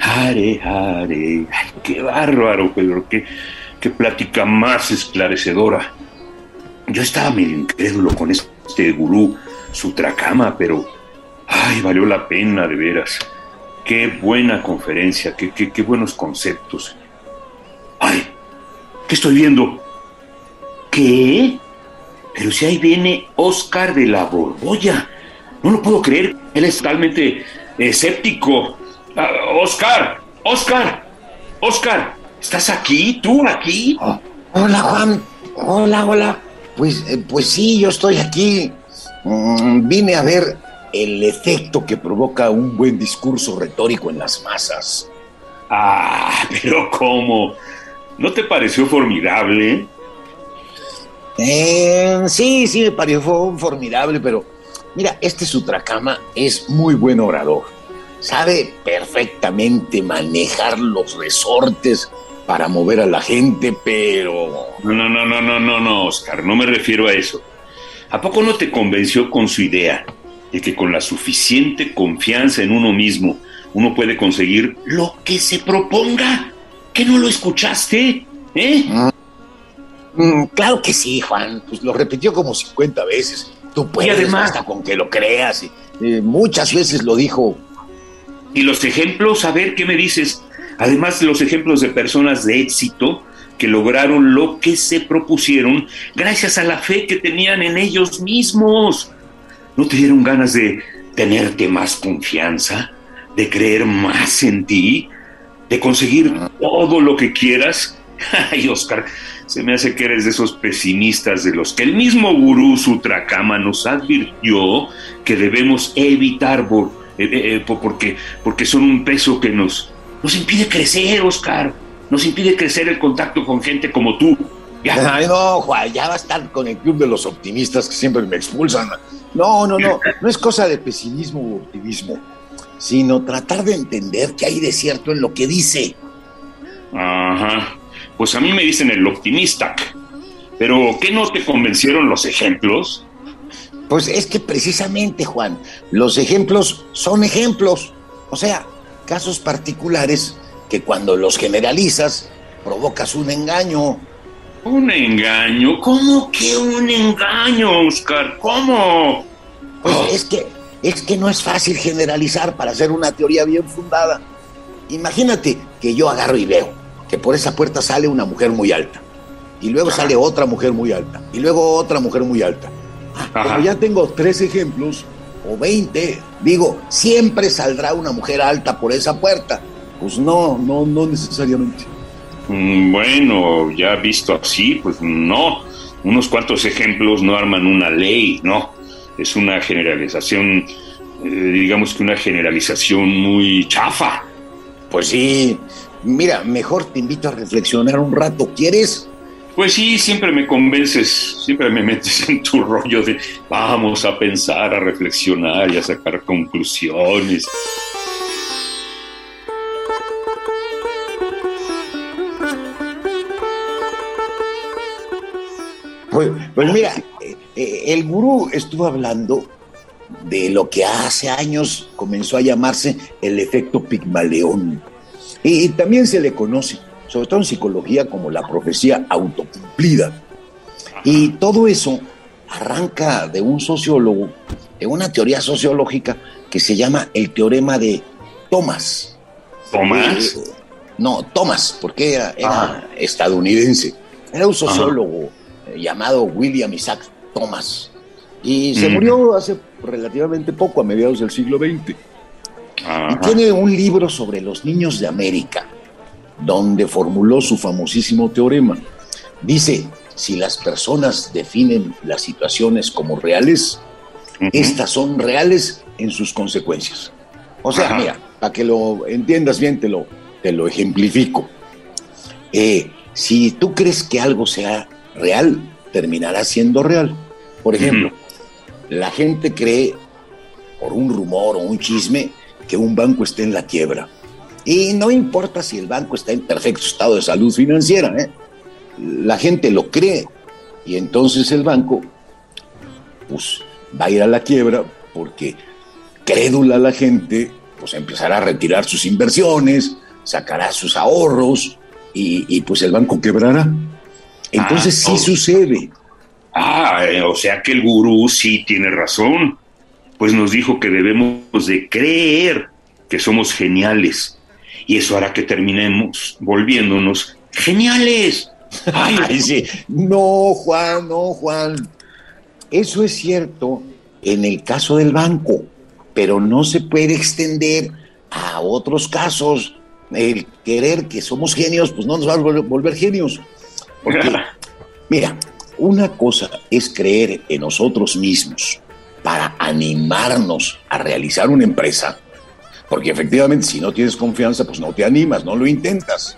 Hare Hare. Ay, qué bárbaro, Pedro, qué, qué plática más esclarecedora. Yo estaba medio incrédulo con este gurú Sutrakama, pero ay, valió la pena de veras. Qué buena conferencia, qué, qué, qué buenos conceptos. Ay, ¿qué estoy viendo? ¿Qué? Pero si ahí viene Oscar de la Borbolla. No lo puedo creer. Él es totalmente escéptico. Ah, Oscar, Oscar, Oscar, ¿estás aquí? ¿Tú aquí? Oh, hola, Juan. Hola, hola. Pues, eh, pues sí, yo estoy aquí. Mm, vine a ver el efecto que provoca un buen discurso retórico en las masas. Ah, pero ¿cómo? ¿No te pareció formidable? Eh, sí, sí, me pareció formidable, pero mira, este Sutrakama es muy buen orador. Sabe perfectamente manejar los resortes para mover a la gente, pero... No, no, no, no, no, no, no, Oscar, no me refiero a eso. ¿A poco no te convenció con su idea de que con la suficiente confianza en uno mismo uno puede conseguir lo que se proponga? ¿Que no lo escuchaste? ¿Eh? Mm. Claro que sí, Juan. Pues lo repitió como 50 veces. Tú puedes, y además, hasta con que lo creas. Eh, muchas veces lo dijo. Y los ejemplos, a ver qué me dices. Además, los ejemplos de personas de éxito que lograron lo que se propusieron gracias a la fe que tenían en ellos mismos. ¿No te dieron ganas de tenerte más confianza? ¿De creer más en ti? ¿De conseguir todo lo que quieras? Ay, Oscar, se me hace que eres de esos pesimistas de los que el mismo gurú Sutrakama nos advirtió que debemos evitar por, eh, eh, porque, porque son un peso que nos, nos impide crecer, Oscar. Nos impide crecer el contacto con gente como tú. Ya. Ay, no, Juan, ya va a estar con el club de los optimistas que siempre me expulsan. No, no, no, no es cosa de pesimismo u optimismo, sino tratar de entender que hay de cierto en lo que dice. Ajá. Pues a mí me dicen el optimista. Pero ¿qué no te convencieron los ejemplos? Pues es que precisamente, Juan, los ejemplos son ejemplos. O sea, casos particulares que cuando los generalizas provocas un engaño. ¿Un engaño? ¿Cómo que un engaño, Oscar? ¿Cómo? Pues oh. es que es que no es fácil generalizar para hacer una teoría bien fundada. Imagínate que yo agarro y veo que por esa puerta sale una mujer muy alta. Y luego sale otra mujer muy alta. Y luego otra mujer muy alta. Como ya tengo tres ejemplos, o veinte, digo, siempre saldrá una mujer alta por esa puerta. Pues no, no, no necesariamente. Mm, bueno, ya visto así, pues no. Unos cuantos ejemplos no arman una ley, no. Es una generalización, eh, digamos que una generalización muy chafa. Pues sí, Mira, mejor te invito a reflexionar un rato. ¿Quieres? Pues sí, siempre me convences, siempre me metes en tu rollo de vamos a pensar, a reflexionar y a sacar conclusiones. Pues, pues mira, eh, eh, el gurú estuvo hablando de lo que hace años comenzó a llamarse el efecto Pigmaleón. Y también se le conoce, sobre todo en psicología, como la profecía autocumplida. Y todo eso arranca de un sociólogo, de una teoría sociológica que se llama el teorema de Thomas. ¿Thomas? Eh, no, Thomas, porque era, estadounidense. Era un sociólogo eh, llamado William Isaac Thomas. Y se murió hace relativamente poco, a mediados del siglo XX. Y tiene un libro sobre los niños de América, donde formuló su famosísimo teorema. Dice, si las personas definen las situaciones como reales, estas son reales en sus consecuencias. O sea, mira, para que lo entiendas bien, te lo, te lo ejemplifico. Eh, si tú crees que algo sea real, terminará siendo real. Por ejemplo, la gente cree, por un rumor o un chisme, que un banco esté en la quiebra. Y no importa si el banco está en perfecto estado de salud financiera, ¿eh? la gente lo cree y entonces el banco pues va a ir a la quiebra porque crédula la gente pues empezará a retirar sus inversiones, sacará sus ahorros y, pues el banco quebrará. Entonces ah, sí sucede. Ah, eh, o sea que el gurú sí tiene razón, pues nos dijo que debemos de creer que somos geniales y eso hará que terminemos volviéndonos geniales. Ay, sí. No, Juan, no, Juan. Eso es cierto en el caso del banco, pero no se puede extender a otros casos. El querer que somos genios, pues no nos va a volver genios. Porque, mira, una cosa es creer en nosotros mismos para animarnos a realizar una empresa, porque efectivamente si no tienes confianza, pues no te animas, no lo intentas.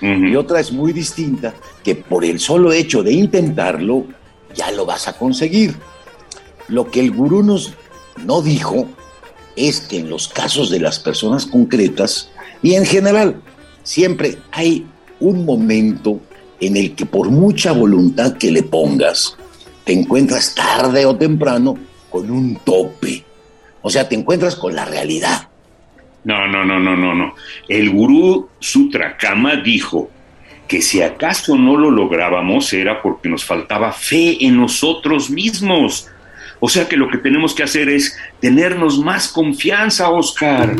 Y otra es muy distinta, que por el solo hecho de intentarlo, ya lo vas a conseguir. Lo que el gurú nos no dijo es que en los casos de las personas concretas y en general, siempre hay un momento en el que por mucha voluntad que le pongas, te encuentras tarde o temprano con un tope. O sea, te encuentras con la realidad. No, no, no, no, no, no. El gurú Sutrakama dijo que si acaso no lo lográbamos era porque nos faltaba fe en nosotros mismos. O sea que lo que tenemos que hacer es tenernos más confianza, Oscar.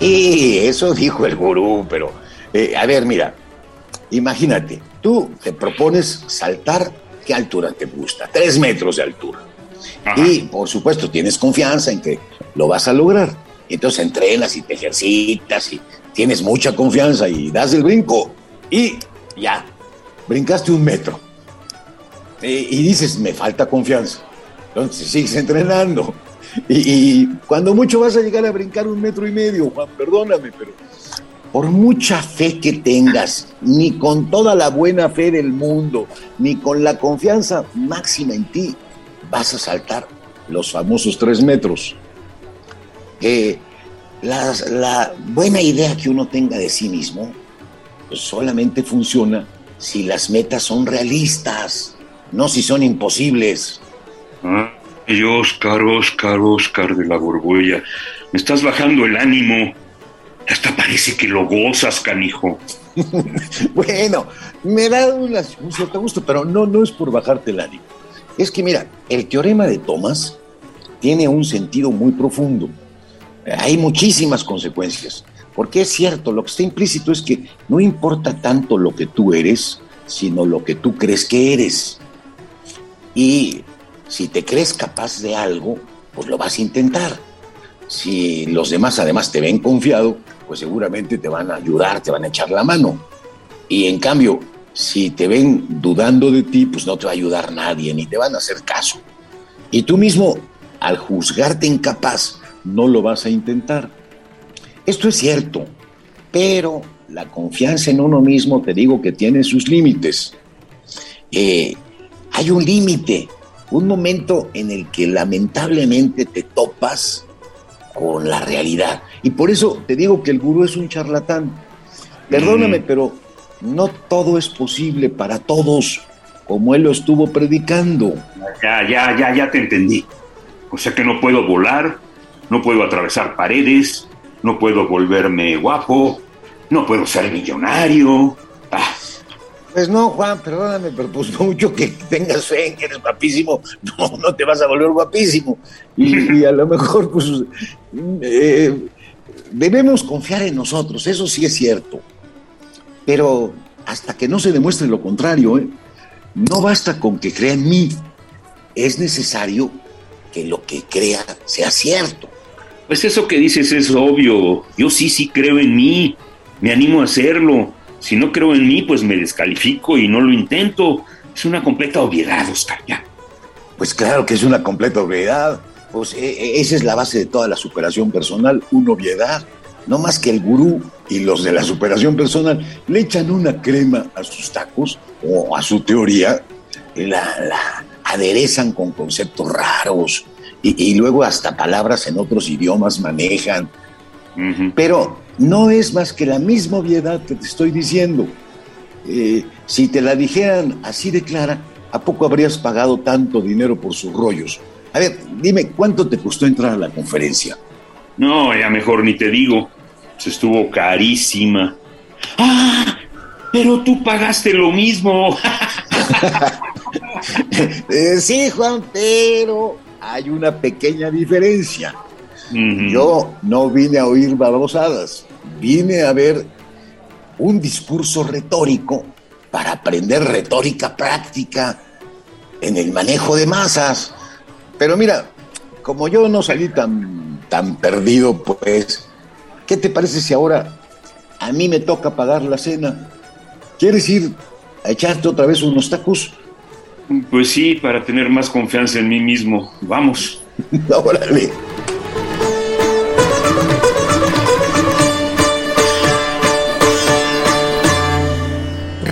Y eso dijo el gurú, pero eh, a ver, mira, imagínate, Tú te propones saltar, ¿qué altura te gusta? Tres metros de altura. Y por supuesto tienes confianza en que lo vas a lograr. Entonces entrenas y te ejercitas y tienes mucha confianza y das el brinco y ya, brincaste un metro. Y, dices, me falta confianza. Entonces sigues entrenando. Y, y, cuando mucho vas a llegar a brincar un metro y medio, Juan, perdóname, pero por mucha fe que tengas, ni con toda la buena fe del mundo, ni con la confianza máxima en ti, vas a saltar los famosos tres metros. la, buena idea que uno tenga de sí mismo pues solamente funciona si las metas son realistas, no si son imposibles. Ay, Oscar, Oscar, Oscar de la Borbolla, me estás bajando el ánimo. Hasta parece que lo gozas, canijo. bueno, me da un cierto gusto, pero no, no es por bajarte el ánimo. Es que mira, el teorema de Thomas tiene un sentido muy profundo. Hay muchísimas consecuencias. Porque es cierto, lo que está implícito es que no importa tanto lo que tú eres, sino lo que tú crees que eres. Y si te crees capaz de algo, pues lo vas a intentar. Si los demás además te ven confiado, pues seguramente te van a ayudar, te van a echar la mano. Y en cambio, si te ven dudando de ti, pues no te va a ayudar nadie, ni te van a hacer caso. Y tú mismo, al juzgarte incapaz, no lo vas a intentar. Esto es cierto, pero la confianza en uno mismo, te digo que tiene sus límites. Eh, hay un límite, un momento en el que lamentablemente te topas con la realidad. Y por eso te digo que el gurú es un charlatán. Perdóname, mm. pero no todo es posible para todos, como él lo estuvo predicando. Ya, ya, ya, ya te entendí. O sea que no puedo volar, no puedo atravesar paredes, no puedo volverme guapo, no puedo ser millonario. Ah, pues no, Juan, perdóname, pero pues mucho que tengas fe en que eres guapísimo, no, no te vas a volver guapísimo. Y, a lo mejor, pues, eh, debemos confiar en nosotros, eso sí es cierto. Pero hasta que no se demuestre lo contrario, ¿eh? no basta con que crea en mí, es necesario que lo que crea sea cierto. Pues eso que dices es obvio, yo sí, sí creo en mí, me animo a hacerlo si no creo en mí, pues me descalifico y no lo intento. Es una completa obviedad, Oscar, ya. Pues claro que es una completa obviedad. Pues e, e, esa es la base de toda la superación personal, una obviedad. No más que el gurú y los de la superación personal le echan una crema a sus tacos o a su teoría, la, la aderezan con conceptos raros y, luego hasta palabras en otros idiomas manejan. Pero no es más que la misma obviedad que te estoy diciendo. Eh, si te la dijeran así de clara, ¿a poco habrías pagado tanto dinero por sus rollos? A ver, dime, ¿cuánto te costó entrar a la conferencia? No, ya mejor ni te digo. Se estuvo carísima. ¡Ah! Pero tú pagaste lo mismo. Eh, sí, Juan, pero hay una pequeña diferencia. Yo no vine a oír babosadas, vine a ver un discurso retórico para aprender retórica práctica en el manejo de masas. Pero mira, como yo no salí tan, tan perdido, pues, ¿qué te parece si ahora a mí me toca pagar la cena? ¿Quieres ir a echarte otra vez unos tacos? Pues sí, para tener más confianza en mí mismo. Vamos. Órale.